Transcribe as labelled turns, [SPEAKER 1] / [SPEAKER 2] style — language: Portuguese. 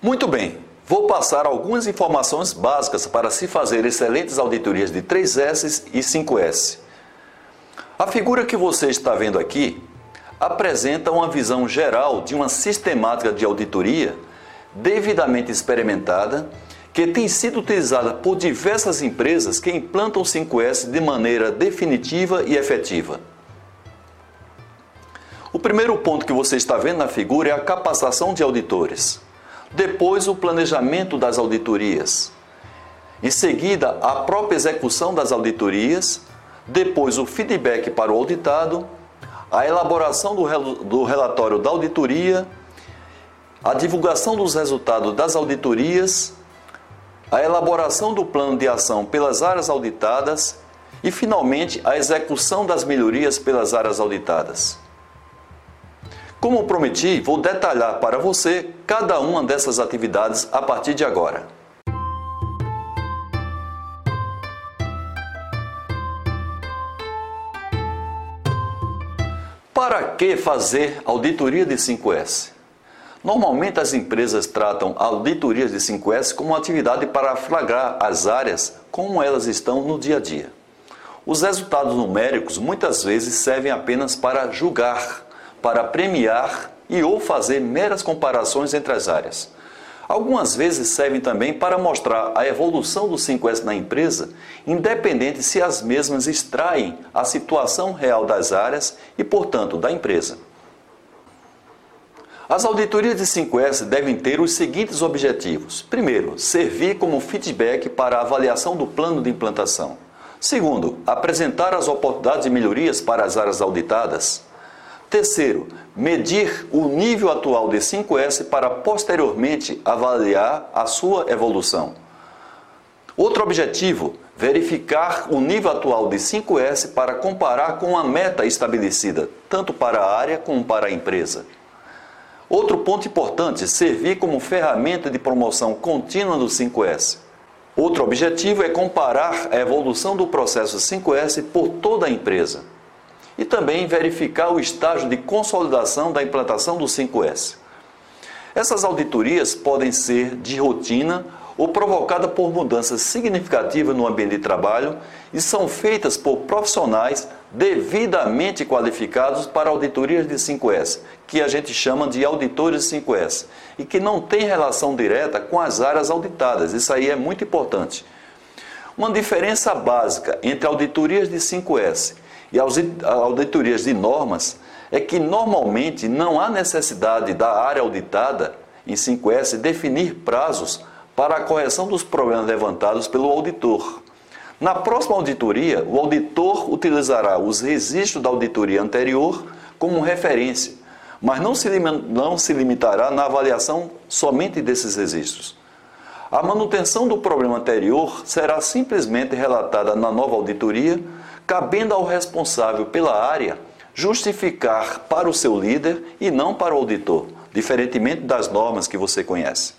[SPEAKER 1] Muito bem, vou passar algumas informações básicas para se fazer excelentes auditorias de 3S e 5S. A figura que você está vendo aqui apresenta uma visão geral de uma sistemática de auditoria devidamente experimentada que tem sido utilizada por diversas empresas que implantam o 5S de maneira definitiva e efetiva. O primeiro ponto que você está vendo na figura é a capacitação de auditores. Depois, o planejamento das auditorias. Em seguida, a própria execução das auditorias. Depois, o feedback para o auditado. A elaboração do relatório da auditoria. A divulgação dos resultados das auditorias. A elaboração do plano de ação pelas áreas auditadas. E, finalmente, a execução das melhorias pelas áreas auditadas. Como prometi, vou detalhar para você cada uma dessas atividades a partir de agora. Para que fazer auditoria de 5S? Normalmente as empresas tratam auditorias de 5S como uma atividade para flagrar as áreas como elas estão no dia a dia. Os resultados numéricos muitas vezes servem apenas para julgar para premiar e ou fazer meras comparações entre as áreas. Algumas vezes servem também para mostrar a evolução do 5S na empresa, independente se as mesmas extraem a situação real das áreas e, portanto, da empresa. As auditorias de 5S devem ter os seguintes objetivos: primeiro, servir como feedback para a avaliação do plano de implantação. Segundo, apresentar as oportunidades de melhorias para as áreas auditadas. Terceiro, medir o nível atual de 5S para posteriormente avaliar a sua evolução. Outro objetivo, verificar o nível atual de 5S para comparar com a meta estabelecida, tanto para a área como para a empresa. Outro ponto importante, servir como ferramenta de promoção contínua do 5S. Outro objetivo é comparar a evolução do processo 5S por toda a empresa e também verificar o estágio de consolidação da implantação do 5S. Essas auditorias podem ser de rotina ou provocadas por mudanças significativas no ambiente de trabalho e são feitas por profissionais devidamente qualificados para auditorias de 5S, que a gente chama de auditores 5S, e que não tem relação direta com as áreas auditadas. Isso aí é muito importante. Uma diferença básica entre auditorias de 5S e as auditorias de normas é que normalmente não há necessidade da área auditada em 5S definir prazos para a correção dos problemas levantados pelo auditor. Na próxima auditoria, o auditor utilizará os registros da auditoria anterior como referência, mas não se, não se limitará na avaliação somente desses registros. A manutenção do problema anterior será simplesmente relatada na nova auditoria cabendo ao responsável pela área justificar para o seu líder e não para o auditor, diferentemente das normas que você conhece.